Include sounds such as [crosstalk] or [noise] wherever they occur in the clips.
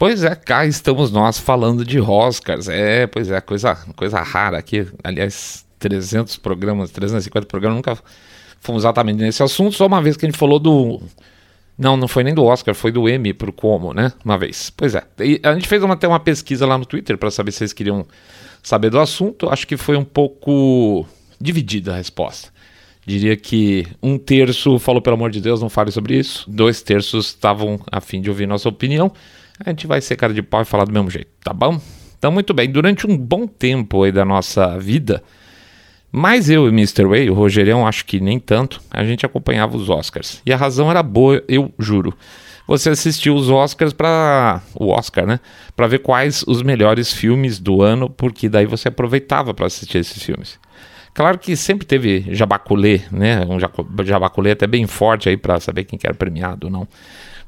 Pois é, cá estamos nós falando de Oscars. É, pois é, coisa, coisa rara aqui. Aliás, 300 programas, 350 programas, nunca fomos exatamente nesse assunto. Só uma vez que a gente falou do. Não, não foi nem do Oscar, foi do Emmy pro Como, né? Uma vez. Pois é. E a gente fez uma, até uma pesquisa lá no Twitter para saber se vocês queriam saber do assunto. Acho que foi um pouco dividida a resposta. Diria que um terço falou, pelo amor de Deus, não fale sobre isso. Dois terços estavam a fim de ouvir nossa opinião. A gente vai ser cara de pau e falar do mesmo jeito, tá bom? Então, muito bem. Durante um bom tempo aí da nossa vida, mais eu e Mr. Way, o Rogerião, acho que nem tanto, a gente acompanhava os Oscars. E a razão era boa, eu juro. Você assistiu os Oscars para o Oscar, né? Para ver quais os melhores filmes do ano, porque daí você aproveitava para assistir esses filmes. Claro que sempre teve jabaculê, né? Um jabaculê até bem forte aí para saber quem que era premiado ou não.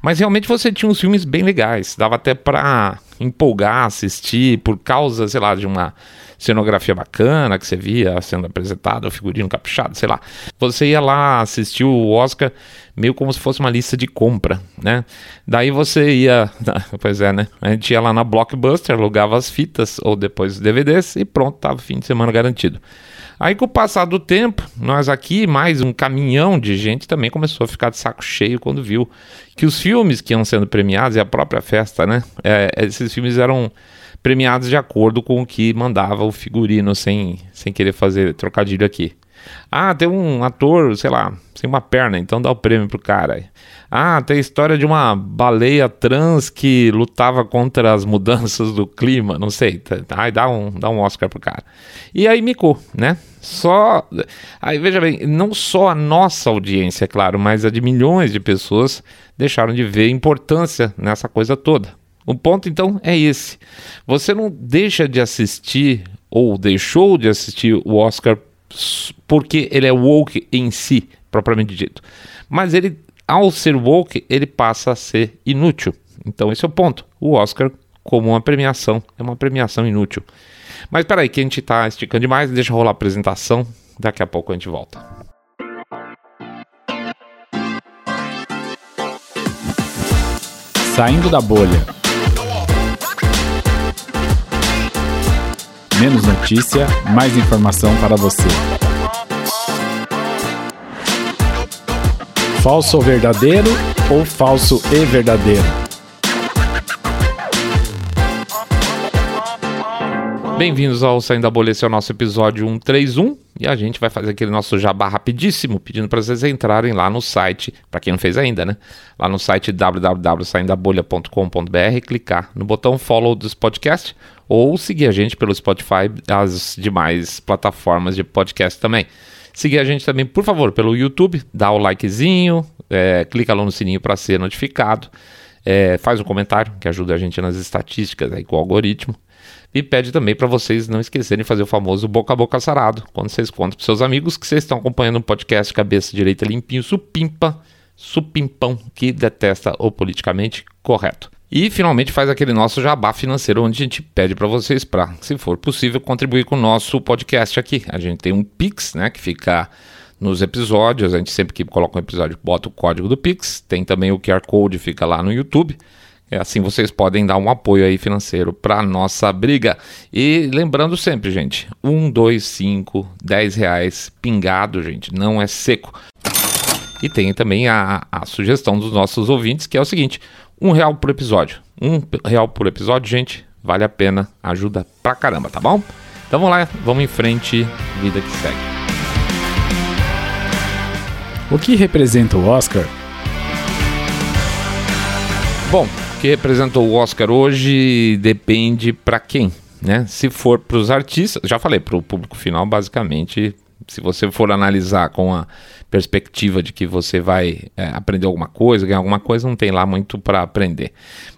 Mas realmente você tinha uns filmes bem legais, dava até para empolgar, assistir por causa, sei lá, de uma cenografia bacana que você via sendo apresentada, o figurino caprichado, sei lá. Você ia lá assistir o Oscar meio como se fosse uma lista de compra, né? Daí você ia, [laughs] pois é, né? A gente ia lá na Blockbuster, alugava as fitas ou depois os DVDs e pronto, tava fim de semana garantido. Aí, com o passar do tempo, nós aqui, mais um caminhão de gente também começou a ficar de saco cheio quando viu que os filmes que iam sendo premiados e a própria festa, né? É, esses filmes eram premiados de acordo com o que mandava o figurino, sem, sem querer fazer trocadilho aqui. Ah, tem um ator, sei lá, sem uma perna, então dá o prêmio pro cara. Ah, tem a história de uma baleia trans que lutava contra as mudanças do clima, não sei. Aí dá um, dá um Oscar pro cara. E aí micou, né? Só. Aí veja bem, não só a nossa audiência, é claro, mas a de milhões de pessoas deixaram de ver importância nessa coisa toda. O ponto então é esse. Você não deixa de assistir ou deixou de assistir o Oscar porque ele é woke em si, propriamente dito. Mas ele, ao ser woke, ele passa a ser inútil. Então esse é o ponto. O Oscar, como uma premiação, é uma premiação inútil. Mas peraí, que a gente está esticando demais, deixa rolar a apresentação, daqui a pouco a gente volta. Saindo da bolha. Menos notícia, mais informação para você. Falso ou verdadeiro ou falso e verdadeiro? Bem-vindos ao Saindo da Bolha, esse é o nosso episódio 131 e a gente vai fazer aquele nosso jabá rapidíssimo, pedindo para vocês entrarem lá no site, para quem não fez ainda, né? Lá no site www.saindabolha.com.br, clicar no botão follow dos podcasts ou seguir a gente pelo Spotify as demais plataformas de podcast também. Seguir a gente também, por favor, pelo YouTube, dá o likezinho, é, clica lá no sininho para ser notificado, é, faz um comentário que ajuda a gente nas estatísticas aí com o algoritmo. E pede também para vocês não esquecerem de fazer o famoso boca a boca sarado, quando vocês contam para seus amigos que vocês estão acompanhando um podcast cabeça direita limpinho, supimpa, supimpão, que detesta o politicamente correto. E finalmente faz aquele nosso jabá financeiro, onde a gente pede para vocês, para, se for possível, contribuir com o nosso podcast aqui. A gente tem um Pix, né, que fica nos episódios. A gente sempre que coloca um episódio bota o código do Pix. Tem também o QR Code, fica lá no YouTube. É assim vocês podem dar um apoio aí financeiro para nossa briga. E lembrando sempre, gente, um, dois, cinco, dez reais pingado, gente, não é seco. E tem também a, a sugestão dos nossos ouvintes, que é o seguinte: um real por episódio. Um real por episódio, gente, vale a pena, ajuda pra caramba, tá bom? Então vamos lá, vamos em frente, vida que segue. O que representa o Oscar? Bom, que representa o Oscar hoje depende para quem, né? Se for para os artistas, já falei, para o público final, basicamente, se você for analisar com a perspectiva de que você vai é, aprender alguma coisa, ganhar alguma coisa, não tem lá muito para aprender.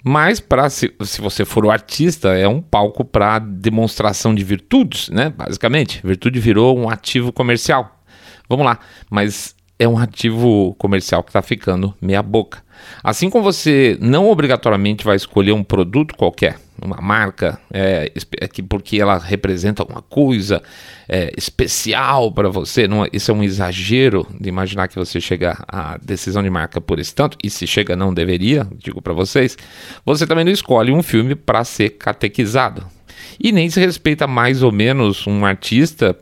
Mas para se, se você for o artista, é um palco para demonstração de virtudes, né? Basicamente, virtude virou um ativo comercial. Vamos lá, mas é um ativo comercial que está ficando meia boca. Assim como você não obrigatoriamente vai escolher um produto qualquer, uma marca, é, é porque ela representa alguma coisa é, especial para você, não, é, isso é um exagero de imaginar que você chega à decisão de marca por esse tanto, e se chega não deveria, digo para vocês, você também não escolhe um filme para ser catequizado. E nem se respeita mais ou menos um artista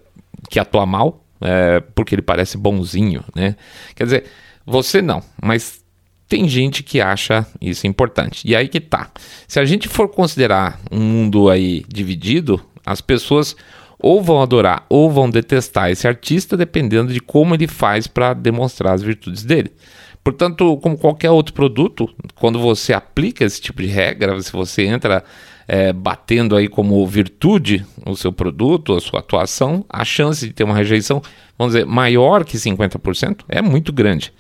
que atua mal, é, porque ele parece bonzinho, né? Quer dizer, você não, mas tem gente que acha isso importante. E aí que tá. Se a gente for considerar um mundo aí dividido, as pessoas ou vão adorar ou vão detestar esse artista dependendo de como ele faz para demonstrar as virtudes dele. Portanto, como qualquer outro produto, quando você aplica esse tipo de regra, se você entra é, batendo aí como virtude o seu produto, a sua atuação, a chance de ter uma rejeição, vamos dizer, maior que 50% é muito grande.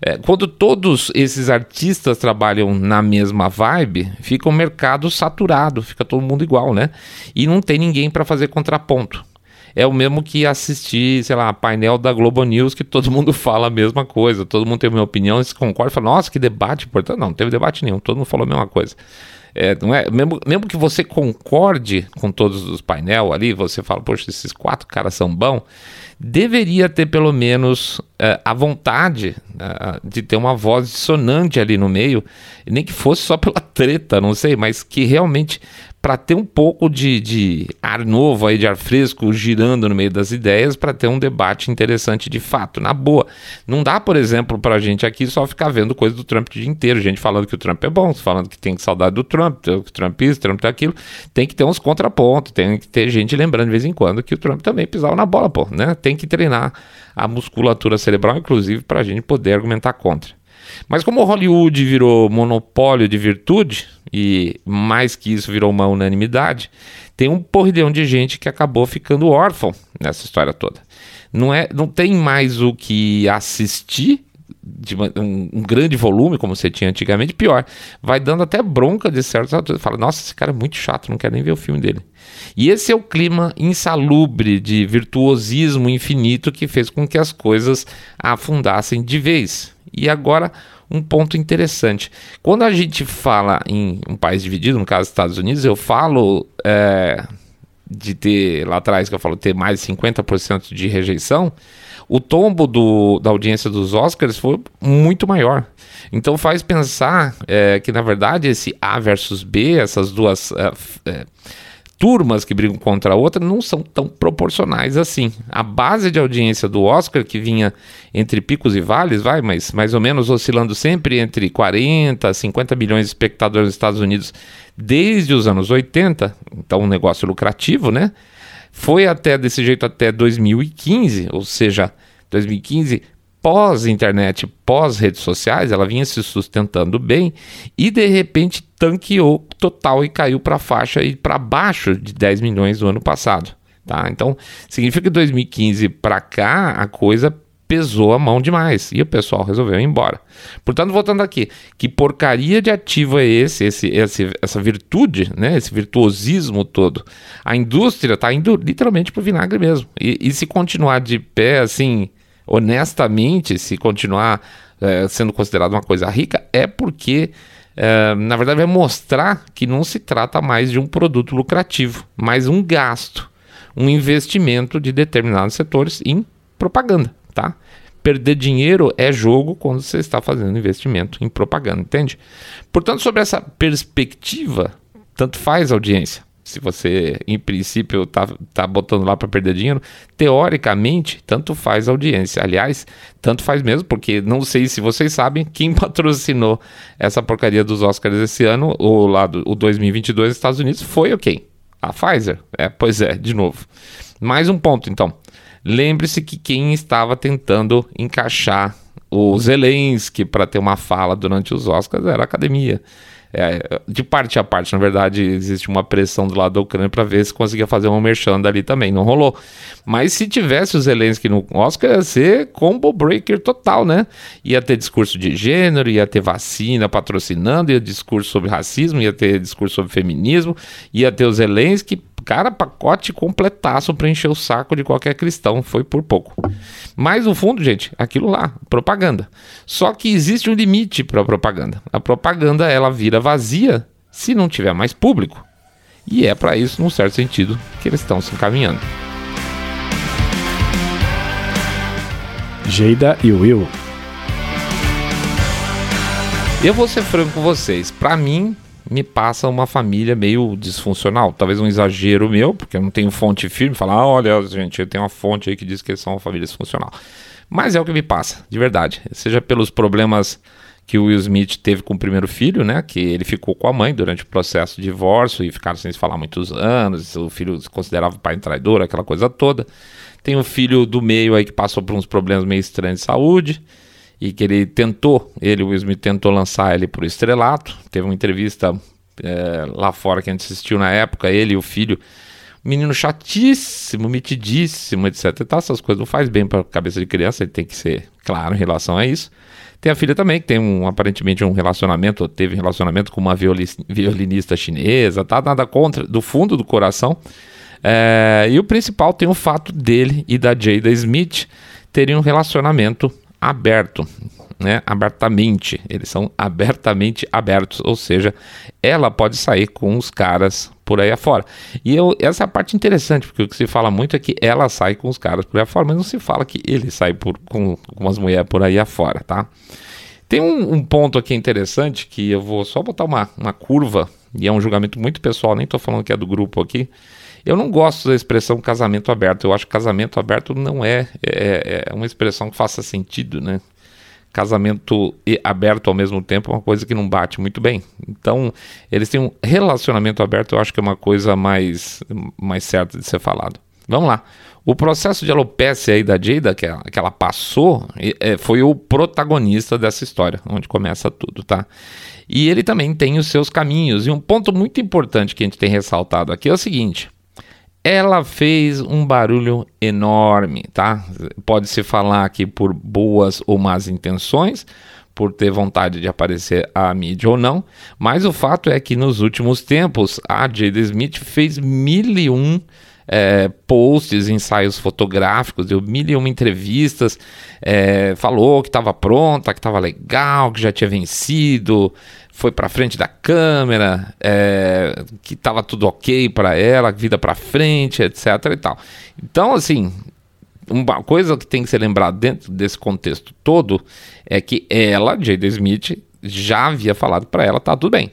É, quando todos esses artistas trabalham na mesma vibe, fica o mercado saturado, fica todo mundo igual, né? E não tem ninguém para fazer contraponto. É o mesmo que assistir, sei lá, painel da Globo News que todo mundo [laughs] fala a mesma coisa, todo mundo tem a mesma opinião, se concorda, fala, nossa, que debate importante. Não, não teve debate nenhum, todo mundo falou a mesma coisa. É, não é, mesmo, mesmo que você concorde com todos os painel ali, você fala, poxa, esses quatro caras são bons, deveria ter pelo menos é, a vontade é, de ter uma voz dissonante ali no meio, nem que fosse só pela treta, não sei, mas que realmente para ter um pouco de, de, ar novo aí, de ar fresco girando no meio das ideias, para ter um debate interessante de fato, na boa. Não dá, por exemplo, para a gente aqui só ficar vendo coisa do Trump o dia inteiro, gente falando que o Trump é bom, falando que tem saudade do Trump, que o Trump isso, Trump aquilo. Tem que ter uns contrapontos, tem que ter gente lembrando de vez em quando que o Trump também pisava na bola, pô, né? Tem que treinar a musculatura cerebral, inclusive, para a gente poder argumentar contra. Mas como Hollywood virou monopólio de virtude, e mais que isso virou uma unanimidade, tem um porrilhão de gente que acabou ficando órfão nessa história toda. Não, é, não tem mais o que assistir de uma, um, um, grande volume, como você tinha antigamente, pior, vai dando até bronca de certos atores. Fala, nossa, esse cara é muito chato, não quero nem ver o filme dele. E esse é o clima insalubre de virtuosismo infinito que fez com que as coisas afundassem de vez. E agora, um ponto interessante. Quando a gente fala em um país dividido, no caso Estados Unidos, eu falo é, de ter, lá atrás que eu falo, ter mais de 50% de rejeição, o tombo do, da audiência dos Oscars foi muito maior. Então faz pensar é, que, na verdade, esse A versus B, essas duas. É, é turmas que brigam contra a outra não são tão proporcionais assim. A base de audiência do Oscar, que vinha entre picos e vales, vai, mas mais ou menos oscilando sempre entre 40 a 50 milhões de espectadores nos Estados Unidos desde os anos 80, então um negócio lucrativo, né? Foi até desse jeito até 2015, ou seja, 2015 pós-internet, pós-redes sociais, ela vinha se sustentando bem e de repente tanqueou total e caiu para a faixa e para baixo de 10 milhões do ano passado. Tá? Então, significa que 2015 para cá a coisa pesou a mão demais e o pessoal resolveu ir embora. Portanto, voltando aqui, que porcaria de ativo é esse, esse, esse essa virtude, né, esse virtuosismo todo? A indústria está indo literalmente para o vinagre mesmo. E, e se continuar de pé assim, honestamente, se continuar é, sendo considerado uma coisa rica, é porque, é, na verdade, vai mostrar que não se trata mais de um produto lucrativo, mas um gasto, um investimento de determinados setores em propaganda, tá? Perder dinheiro é jogo quando você está fazendo investimento em propaganda, entende? Portanto, sobre essa perspectiva, tanto faz audiência se você, em princípio, tá, tá botando lá para perder dinheiro, teoricamente, tanto faz a audiência. Aliás, tanto faz mesmo, porque não sei se vocês sabem quem [laughs] patrocinou essa porcaria dos Oscars esse ano, o lado o 2022 nos Estados Unidos, foi o quem? A Pfizer. É, pois é, de novo. Mais um ponto, então. Lembre-se que quem estava tentando encaixar o Zelensky para ter uma fala durante os Oscars era a academia. É, de parte a parte, na verdade, existe uma pressão do lado da Ucrânia para ver se conseguia fazer uma merchan ali também. Não rolou. Mas se tivesse o Zelensky no Oscar, ia ser combo breaker total, né? Ia ter discurso de gênero, ia ter vacina patrocinando, ia ter discurso sobre racismo, ia ter discurso sobre feminismo, ia ter o Zelensky Cara, pacote completaço pra encher o saco de qualquer cristão. Foi por pouco. Mas no fundo, gente, aquilo lá, propaganda. Só que existe um limite pra propaganda. A propaganda, ela vira vazia se não tiver mais público. E é para isso, num certo sentido, que eles estão se encaminhando. Geida e Will. Eu vou ser franco com vocês. Para mim, me passa uma família meio disfuncional. Talvez um exagero meu, porque eu não tenho fonte firme. Falar, ah, olha, gente, eu tenho uma fonte aí que diz que eles são uma família disfuncional. Mas é o que me passa, de verdade. Seja pelos problemas que o Will Smith teve com o primeiro filho, né? Que ele ficou com a mãe durante o processo de divórcio e ficaram sem se falar muitos anos. O filho se considerava pai traidor, aquela coisa toda. Tem o filho do meio aí que passou por uns problemas meio estranhos de saúde e que ele tentou, ele, o Will Smith, tentou lançar ele para o estrelato. Teve uma entrevista é, lá fora que a gente assistiu na época, ele e o filho. Menino chatíssimo, mitidíssimo, etc. Tal, essas coisas não faz bem para a cabeça de criança, ele tem que ser claro em relação a isso. Tem a filha também, que tem um, aparentemente um relacionamento, ou teve um relacionamento com uma violinista chinesa, tá? Nada contra, do fundo do coração. É, e o principal tem o fato dele e da Jada Smith terem um relacionamento aberto, né? Abertamente. Eles são abertamente abertos, ou seja, ela pode sair com os caras por aí afora. E eu, essa é a parte interessante, porque o que se fala muito é que ela sai com os caras por aí afora, mas não se fala que ele sai por, com, com as mulheres por aí afora, tá? Tem um, um, ponto aqui interessante que eu vou só botar uma, uma curva, e é um julgamento muito pessoal, nem estou falando que é do grupo aqui. Eu não gosto da expressão casamento aberto. Eu acho que casamento aberto não é, é, é uma expressão que faça sentido, né? Casamento e aberto ao mesmo tempo é uma coisa que não bate muito bem. Então, eles têm um relacionamento aberto, eu acho que é uma coisa mais, mais certa de ser falado. Vamos lá. O processo de alopecia aí da Jada, que ela, que ela passou, é, foi o protagonista dessa história, onde começa tudo, tá? E ele também tem os seus caminhos. E um ponto muito importante que a gente tem ressaltado aqui é o seguinte: ela fez um barulho enorme, tá? Pode-se falar aqui por boas ou más intenções, por ter vontade de aparecer à mídia ou não, mas o fato é que nos últimos tempos a Jada Smith fez mil e um é, posts, ensaios fotográficos, deu mil e uma entrevistas, é, falou que estava pronta, que estava legal, que já tinha vencido, foi para frente da câmera, é, que estava tudo ok para ela, vida para frente, etc. e tal. Então, assim, uma coisa que tem que ser lembrada dentro desse contexto todo é que ela, Jada Smith, já havia falado para ela, tá tudo bem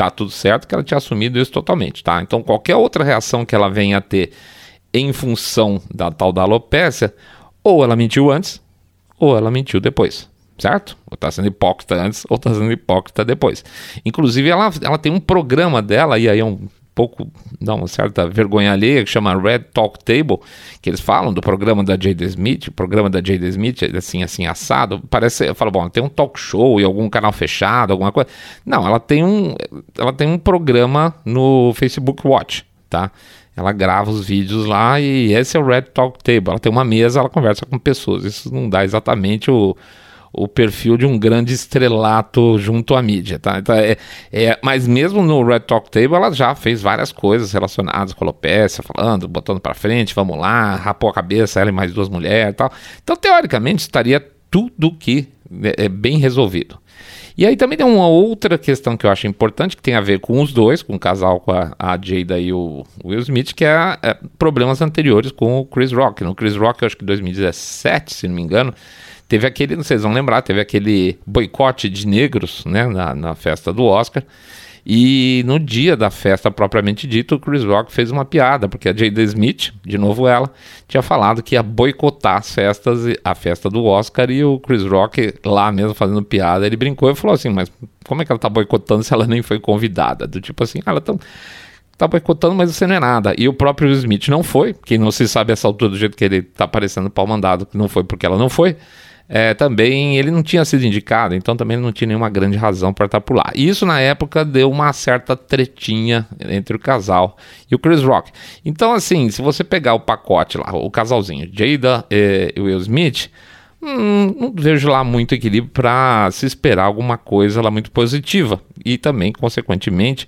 tá tudo certo, que ela tinha assumido isso totalmente, tá? Então qualquer outra reação que ela venha a ter em função da tal da alopécia, ou ela mentiu antes, ou ela mentiu depois, certo? Ou tá sendo hipócrita antes, ou tá sendo hipócrita depois. Inclusive ela, ela tem um programa dela, e aí é um pouco dá uma certa vergonha alheia, que chama Red Talk Table, que eles falam do programa da Jada Smith, o programa da Jada Smith, assim, assim, assado, parece, eu falo, bom, tem um talk show e algum canal fechado, alguma coisa. Não, ela tem um, ela tem um programa no Facebook Watch, tá? Ela grava os vídeos lá e esse é o Red Talk Table. Ela tem uma mesa, ela conversa com pessoas. Isso não dá exatamente o, o perfil de um grande estrelato junto à mídia, tá? Então, é, é, mas mesmo no Red Talk Table ela já fez várias coisas relacionadas com a alopecia, falando, botando para frente, vamos lá, rapou a cabeça, ela e mais duas mulheres e tal. Então, teoricamente, estaria tudo que é, é bem resolvido. E aí também tem uma outra questão que eu acho importante, que tem a ver com os dois, com o casal, com a, a Jada e o Will Smith, que é, é problemas anteriores com o Chris Rock. No Chris Rock, eu acho que 2017, se não me engano, Teve aquele, vocês vão lembrar, teve aquele boicote de negros né, na, na festa do Oscar. E no dia da festa propriamente dito, o Chris Rock fez uma piada, porque a Jada Smith, de novo ela, tinha falado que ia boicotar as festas, a festa do Oscar, e o Chris Rock, lá mesmo fazendo piada, ele brincou e falou assim: Mas como é que ela tá boicotando se ela nem foi convidada? Do tipo assim, ah, ela tá, tá boicotando, mas você não é nada. E o próprio Smith não foi, que não se sabe essa altura do jeito que ele tá aparecendo pau mandado, que não foi porque ela não foi é, também ele não tinha sido indicado, então também não tinha nenhuma grande razão para estar por lá. Isso na época deu uma certa tretinha entre o casal e o Chris Rock. Então, assim, se você pegar o pacote lá, o casalzinho, Jada e Will Smith, hum, não vejo lá muito equilíbrio para se esperar alguma coisa lá muito positiva. E também, consequentemente,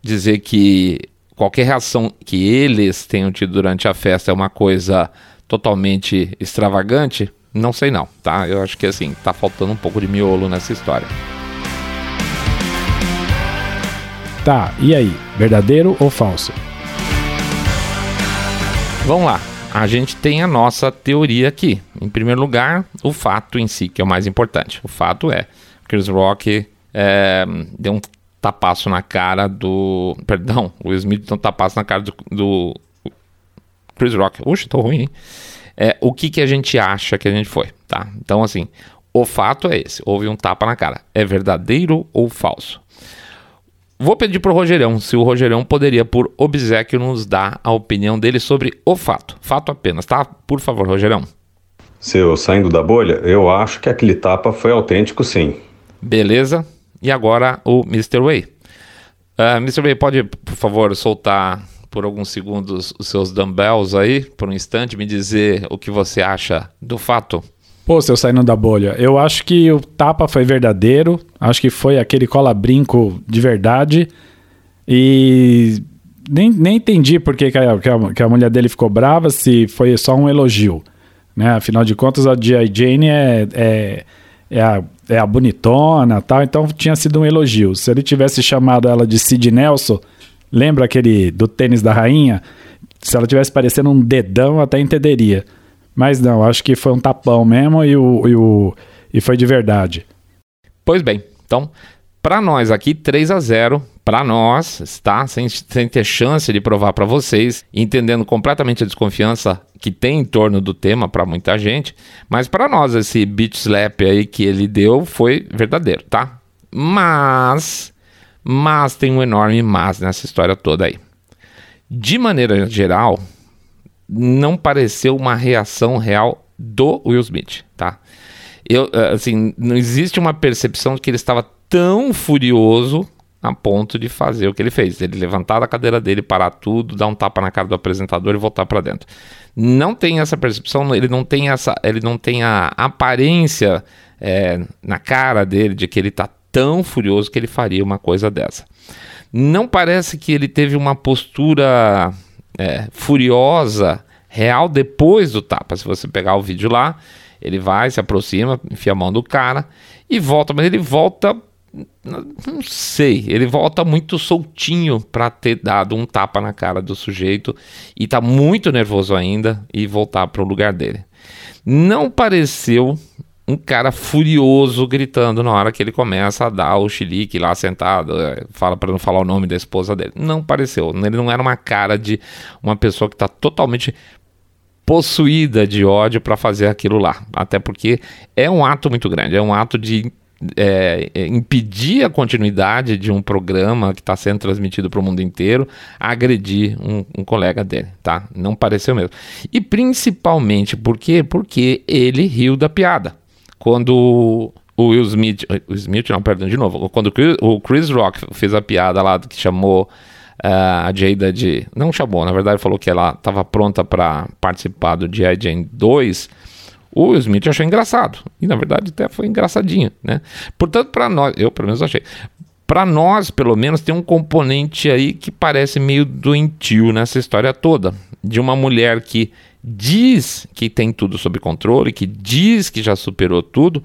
dizer que qualquer reação que eles tenham tido durante a festa é uma coisa totalmente extravagante, não sei não, tá? Eu acho que assim, tá faltando um pouco de miolo nessa história. Tá, e aí? Verdadeiro ou falso? Vamos lá. A gente tem a nossa teoria aqui. Em primeiro lugar, o fato em si, que é o mais importante. O fato é, Chris Rock é, deu um tapaço na cara do. Perdão, o Smith deu um tapaço na cara do, do Chris Rock. Uxa, tô ruim, hein? É, o que, que a gente acha que a gente foi, tá? Então, assim, o fato é esse: houve um tapa na cara. É verdadeiro ou falso? Vou pedir pro Rogerão se o Rogerão poderia, por obsequio, nos dar a opinião dele sobre o fato. Fato apenas, tá? Por favor, Rogerão. Seu saindo da bolha, eu acho que aquele tapa foi autêntico, sim. Beleza. E agora o Mr. Way. Uh, Mr. Way, pode, por favor, soltar por alguns segundos os seus dumbbells aí, por um instante, me dizer o que você acha do fato? Pô, seu saindo da bolha, eu acho que o tapa foi verdadeiro, acho que foi aquele cola-brinco de verdade e nem, nem entendi por que, que, a, que, a, mulher dele ficou brava, se foi só um elogio. Né? Afinal de contas, a G.I. Jane é, é, é, a, é a bonitona tal, então tinha sido um elogio. Se ele tivesse chamado ela de Sid Nelson, lembra aquele do tênis da rainha? Se ela tivesse parecendo um dedão, eu até entenderia. Mas não, acho que foi um tapão mesmo e, o, e, o, e foi de verdade. Pois bem, então, para nós aqui, 3 a 0 para nós, está sem, sem ter chance de provar para vocês, entendendo completamente a desconfiança que tem em torno do tema para muita gente, mas para nós esse beat slap aí que ele deu foi verdadeiro, tá? Mas, mas tem um enorme mas nessa história toda aí. De maneira geral, não pareceu uma reação real do Will Smith, tá? Eu, eh, assim, não existe uma percepção de que ele estava tão furioso a ponto de fazer o que ele fez. Ele levantar da cadeira dele, parar tudo, dar um tapa na cara do apresentador e voltar para dentro. Não tem essa percepção, ele não tem essa, ele não tem a aparência é, na cara dele de que ele está tão furioso que ele faria uma coisa dessa. Não parece que ele teve uma postura é, furiosa, real, depois do tapa. Se você pegar o vídeo lá, ele vai, se aproxima, enfia a mão do cara e volta, mas ele volta. Não sei, ele volta muito soltinho para ter dado um tapa na cara do sujeito e tá muito nervoso ainda e voltar para o lugar dele. Não pareceu um cara furioso gritando na hora que ele começa a dar o chilique lá sentado, é, fala para não falar o nome da esposa dele. Não pareceu, ele não era uma cara de uma pessoa que está totalmente possuída de ódio para fazer aquilo lá. Até porque é um ato muito grande, é um ato de é, é impedir a continuidade de um programa que está sendo transmitido para o mundo inteiro, agredir um, um, colega dele, tá? Não pareceu mesmo. E principalmente por quê? Porque ele riu da piada quando o Will Smith, o Smith não, perdão, de novo, quando o Chris Rock fez a piada lá que chamou uh, a Jada de, não chamou, na verdade falou que ela estava pronta para participar do G.I. Jane 2, o Will Smith achou engraçado, e na verdade até foi engraçadinho, né? Portanto, para nós, eu pelo menos achei, para nós, pelo menos, tem um componente aí que parece meio doentio nessa história toda, de uma mulher que diz que tem tudo sob controle, que diz que já superou tudo,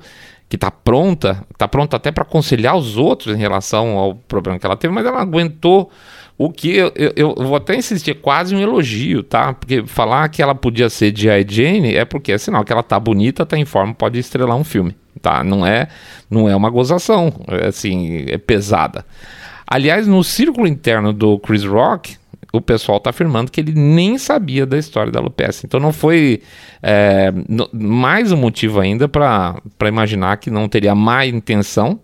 que está pronta, está pronta até para aconselhar os outros em relação ao problema que ela teve, mas ela aguentou o que eu, eu, eu, vou até insistir, quase um elogio, tá? Porque falar que ela podia ser de Jane é porque é sinal que ela tá bonita, tá em forma, pode estrelar um filme, tá? Não é, não é uma gozação, é assim, é pesada. Aliás, no círculo interno do Chris Rock, o pessoal está afirmando que ele nem sabia da história da alopecia. Então não foi é, mais um motivo ainda para imaginar que não teria má intenção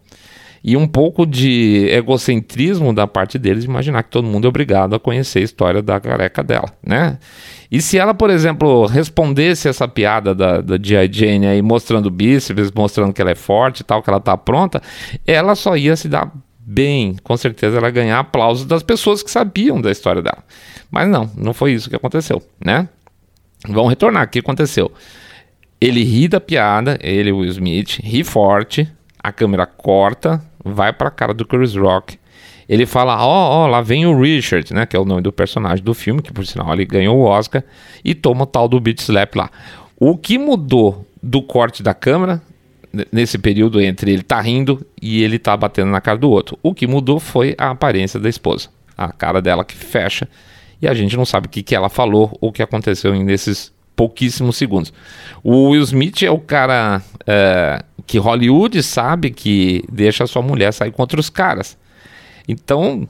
e um pouco de egocentrismo da parte deles de imaginar que todo mundo é obrigado a conhecer a história da careca dela, né? E se ela, por exemplo, respondesse essa piada da, da G.I. Jane aí, mostrando bíceps, mostrando que ela é forte e tal, que ela tá pronta, ela só ia se dar bem, com certeza ela ganhar aplausos das pessoas que sabiam da história dela. Mas não, não foi isso que aconteceu, né? Vamos retornar, o que aconteceu? Ele ri da piada, ele, Will Smith, ri forte, a câmera corta, vai para a cara do Chris Rock. ele fala: Ó, oh, oh, lá vem o Richard, né? Que é o nome do personagem do filme, que por sinal ele ganhou o Oscar, e toma o tal do beat slap lá. O que mudou do corte da câmera nesse período entre ele tá rindo e ele tá batendo na cara do outro? O que mudou foi a aparência da esposa. A cara dela que fecha e a gente não sabe o que, que ela falou ou o que aconteceu nesses pouquíssimos segundos. O Will Smith é o cara é, que Hollywood sabe que deixa sua mulher sair contra os caras. Então,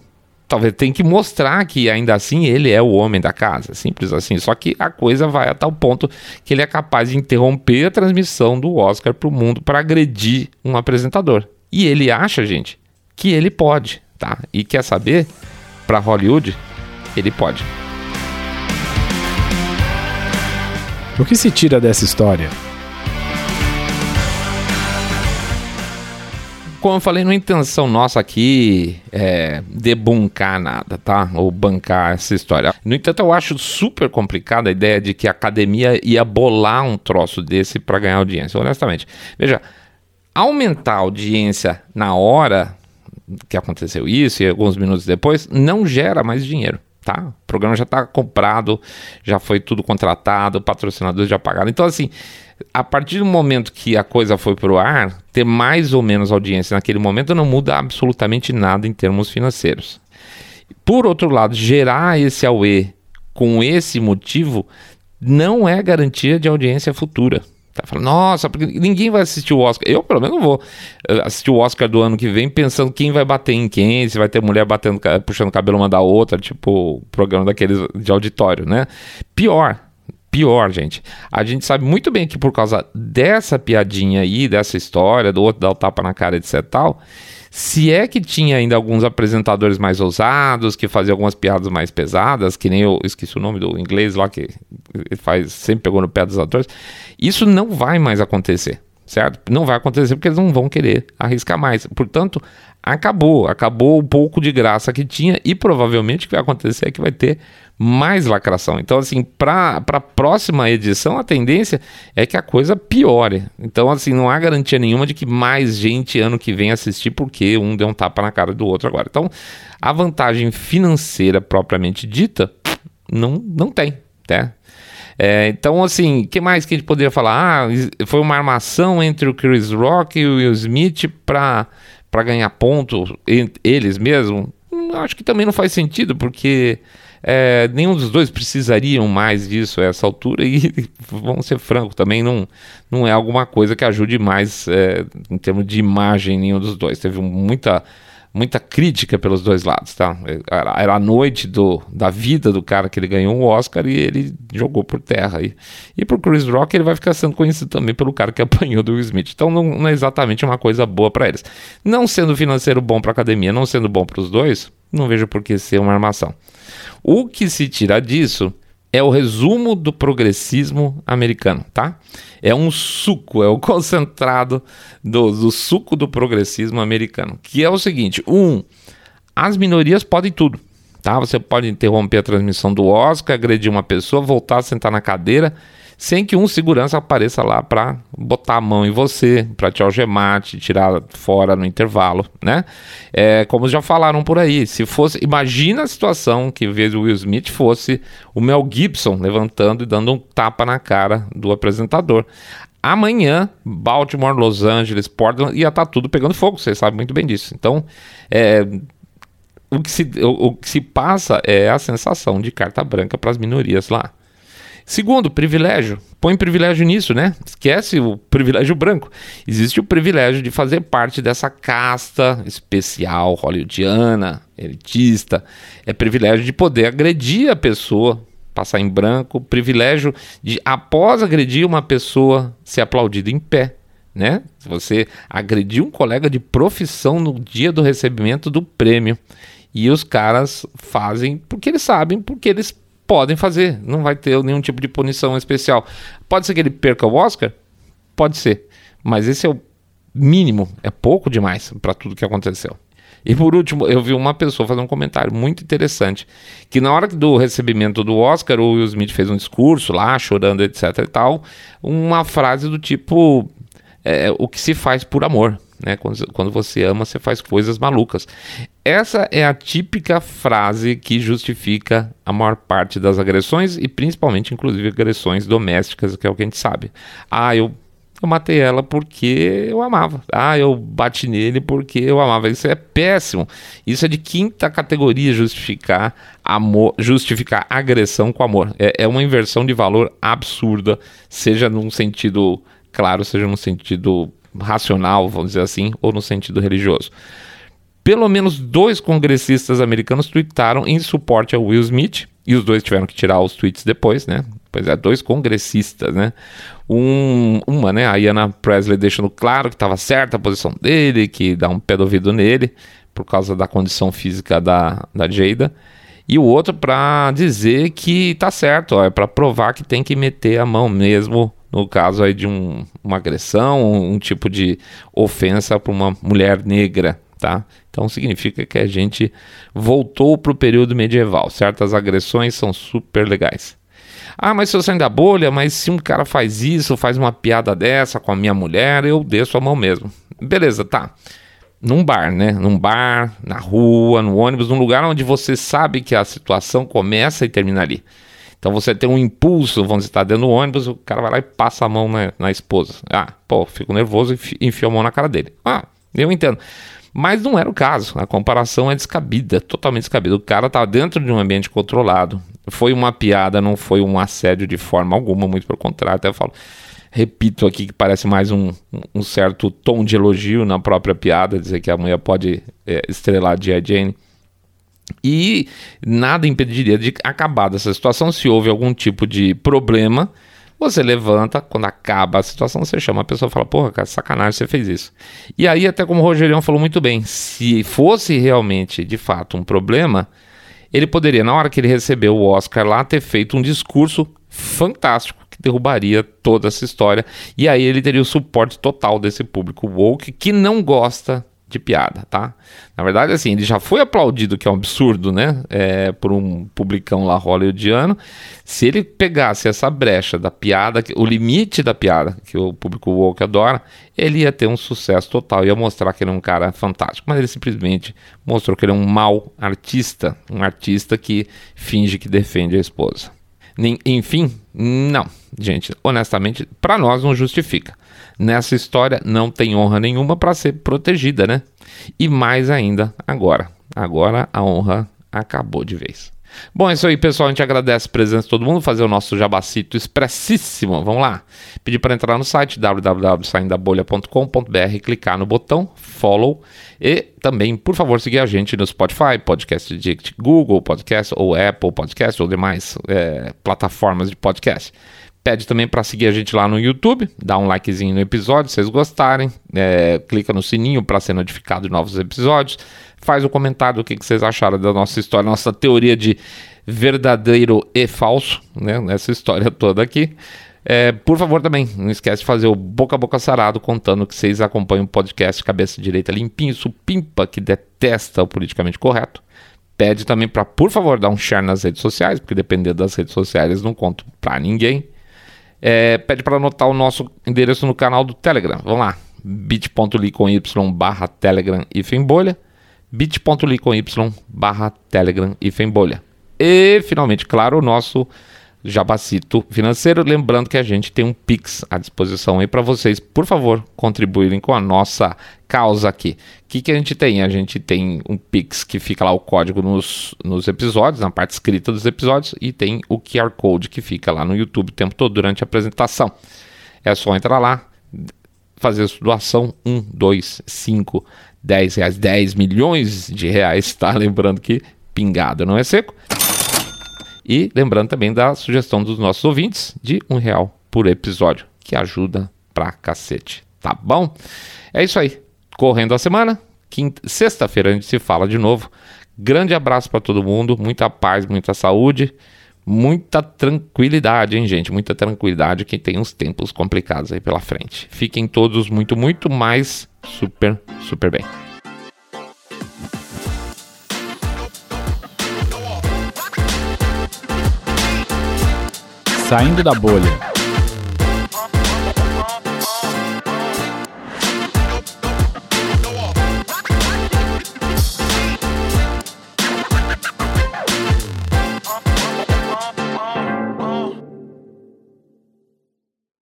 talvez tem que mostrar que ainda assim ele é o homem da casa, simples assim. Só que a coisa vai a tal ponto que ele é capaz de interromper a transmissão do Oscar para o mundo para agredir um apresentador. E ele acha, gente, que ele pode, tá? E quer saber? Para Hollywood, ele pode. O que se tira dessa história? Como eu falei, não é intenção nossa aqui é, debuncar nada, tá? Ou bancar essa história. No entanto, eu acho super complicada a ideia de que a academia ia bolar um troço desse para ganhar audiência, honestamente. Veja, aumentar a audiência na hora que aconteceu isso e alguns minutos depois não gera mais dinheiro tá? O programa já está comprado, já foi tudo contratado, patrocinadores já pagaram. Então, assim, a partir do momento que a coisa foi para o ar, ter mais ou menos audiência naquele momento não muda absolutamente nada em termos financeiros. Por outro lado, gerar esse AUE com esse motivo não é garantia de audiência futura. Tá falando, nossa, porque ninguém vai assistir o Oscar. Eu, pelo menos, não vou eh, assistir o Oscar do ano que vem pensando quem vai bater em quem, se vai ter mulher batendo, puxando o cabelo uma da outra, tipo programa daqueles de auditório, né? Pior, pior, gente. A gente sabe muito bem que por causa dessa piadinha aí, dessa história, do outro dar o tapa na cara, etc tal, se é que tinha ainda alguns apresentadores mais ousados, que faziam algumas piadas mais pesadas, que nem eu esqueci o nome do inglês lá, que faz sempre pegou no pé dos atores, isso não vai mais acontecer, certo? Não vai acontecer porque eles não vão querer arriscar mais. Portanto, acabou, acabou o pouco de graça que tinha e provavelmente o que vai acontecer é que vai ter mais lacração. Então, assim, para a próxima edição, a tendência é que a coisa piore. Então, assim, não há garantia nenhuma de que mais gente ano que vem assistir porque um deu um tapa na cara do outro agora. Então, a vantagem financeira propriamente dita não, não tem, né? É, então, assim, o que mais que a gente poderia falar? Ah, foi uma armação entre o Chris Rock e o Will Smith para ganhar ponto, eles mesmos. Hum, acho que também não faz sentido, porque é, nenhum dos dois precisariam mais disso a essa altura e, [laughs] vamos ser francos, também não, não é alguma coisa que ajude mais é, em termos de imagem nenhum dos dois. Teve muita muita crítica pelos dois lados, tá? Era, era, a noite do, da vida do cara que ele ganhou um Oscar e ele jogou por terra. E, e pro Chris Rock ele vai ficar sendo conhecido também pelo cara que [laughs] apanhou do Will Smith. Então não, não é exatamente uma coisa boa para eles. Não sendo financeiro bom para academia, não sendo bom para os dois, não vejo por que ser uma armação. O que se tira disso é o resumo do progressismo americano, tá? É um suco, é o [laughs] concentrado do, do suco do progressismo americano, que é o seguinte: um, as minorias podem tudo, tá? Você pode interromper a transmissão do Oscar, agredir uma pessoa, voltar a sentar na cadeira sem que um segurança apareça lá para botar a mão em você, para te algemar, te tirar fora no intervalo, né? É, como já falaram por aí, se fosse, imagina a situação que vez do Will Smith fosse o Mel Gibson levantando e dando um tapa na cara do apresentador. Amanhã, Baltimore, Los Angeles, Portland, ia estar tá tudo pegando fogo, vocês sabem muito bem disso. Então, é, o, que se, o, o que se passa é a sensação de carta branca para as minorias lá. Segundo, privilégio. Põe privilégio nisso, né? Esquece o privilégio branco. Existe o privilégio de fazer parte dessa casta especial, hollywoodiana, elitista. É privilégio de poder agredir a pessoa, passar em branco. Privilégio de, após agredir uma pessoa, ser aplaudido em pé. Né? Você agrediu um colega de profissão no dia do recebimento do prêmio. E os caras fazem porque eles sabem, porque eles podem fazer, não vai ter nenhum tipo de punição especial. Pode ser que ele perca o Oscar? Pode ser, mas esse é o mínimo, é pouco demais para tudo que aconteceu. E por último, eu vi uma pessoa fazer um comentário muito interessante, que na hora do recebimento do Oscar, o Will Smith fez um discurso lá, chorando, etc e tal, uma frase do tipo, é, o que se faz por amor, né? Quando, quando você ama, você faz coisas malucas. Essa é a típica frase que justifica a maior parte das agressões e principalmente, inclusive, agressões domésticas, que é o que a gente sabe. Ah, eu eu matei ela porque eu amava. Ah, eu bati nele porque eu amava. Isso é péssimo. Isso é de quinta categoria justificar amor, justificar agressão com amor. É, é uma inversão de valor absurda, seja num sentido claro, seja num sentido racional, vamos dizer assim, ou no sentido religioso. Pelo menos dois congressistas americanos tweetaram em suporte ao Will Smith, e os dois tiveram que tirar os tweets depois, né? Pois é, dois congressistas, né? Um, uma, né? A Iana Presley deixando claro que estava certa a posição dele, que dá um pé do ouvido nele, por causa da condição física da, da Jada. E o outro para dizer que tá certo, ó, é para provar que tem que meter a mão mesmo, no caso aí de um, uma agressão, um, um tipo de ofensa para uma mulher negra, tá? Então significa que a gente voltou para o período medieval. Certas agressões são super legais. Ah, mas se eu sair da bolha, mas se um cara faz isso, faz uma piada dessa com a minha mulher, eu desço a mão mesmo. Beleza, tá. Num bar, né? Num bar, na rua, no ônibus, num lugar onde você sabe que a situação começa e termina ali. Então você tem um impulso, vamos estar dentro do ônibus, o cara vai lá e passa a mão na, na esposa. Ah, pô, fico nervoso e enfio a mão na cara dele. Ah, eu entendo. Mas não era o caso. A comparação é descabida, totalmente descabida. O cara tá dentro de um ambiente controlado. Foi uma piada, não foi um assédio de forma alguma, muito pelo contrário. Até falo, repito aqui que parece mais um, um certo tom de elogio na própria piada, dizer que a mulher pode é, estrelar a Jane. E nada impediria de acabar dessa situação se houve algum tipo de problema você levanta, quando acaba a situação, você chama a pessoa e fala: Porra, cara, sacanagem, você fez isso. E aí, até como o Rogerião falou muito bem, se fosse realmente de fato um problema, ele poderia, na hora que ele recebeu o Oscar lá, ter feito um discurso fantástico que derrubaria toda essa história. E aí ele teria o suporte total desse público woke que não gosta de piada, tá? Na verdade, assim, ele já foi aplaudido, que é um absurdo, né? É, por um publicão lá hollywoodiano. Se ele pegasse essa brecha da piada, o limite da piada, que o público woke adora, ele ia ter um sucesso total, ia mostrar que ele é um cara fantástico. Mas ele simplesmente mostrou que ele é um mau artista, um artista que finge que defende a esposa. Enfim, não, gente, honestamente, para nós não justifica. Nessa história não tem honra nenhuma para ser protegida, né? E mais ainda agora. Agora a honra acabou de vez. Bom, é isso aí, pessoal. A gente agradece a presença de todo mundo, fazer o nosso jabacito expressíssimo. Vamos lá. Pedir para entrar no site www.saindabolha.com.br, clicar no botão follow e também, por favor, seguir a gente no Spotify, Podcast Addict, Google Podcast ou Apple Podcast ou demais é, plataformas de podcast. Pede também para seguir a gente lá no YouTube, dá um likezinho no episódio se vocês gostarem, é, clica no sininho para ser notificado de novos episódios, faz o um comentário do que, que, vocês acharam da nossa história, nossa teoria de verdadeiro e falso, né, nessa história toda aqui. É, por favor, também, não esquece de fazer o boca a boca sarado contando que vocês acompanham o podcast Cabeça Direita Limpinho, supimpa que detesta o politicamente correto. Pede também para, por favor, dar um share nas redes sociais, porque dependendo das redes sociais não conto para ninguém. É, pede para anotar o nosso endereço no canal do Telegram. Vamos lá. bit.ly com y barra Telegram e bolha. bit.ly com y barra Telegram e bolha. E, finalmente, claro, o nosso Jabacito Financeiro. Lembrando que a gente tem um Pix à disposição aí para vocês, por favor, contribuírem com a nossa causa aqui. O que, que a gente tem? A gente tem um Pix que fica lá o código nos, nos episódios, na parte escrita dos episódios, e tem o QR Code que fica lá no YouTube o tempo todo durante a apresentação. É só entrar lá, fazer sua doação: 1, 2, 5, 10 reais, 10 milhões de reais, tá? [laughs] Lembrando que pingado não é seco. E lembrando também da sugestão dos nossos ouvintes de um real por episódio, que ajuda pra cacete, tá bom? É isso aí. Correndo a semana, sexta-feira a gente se fala de novo. Grande abraço para todo mundo, muita paz, muita saúde, muita tranquilidade, hein, gente? Muita tranquilidade que tem uns tempos complicados aí pela frente. Fiquem todos muito, muito mais super, super bem. Saindo da bolha.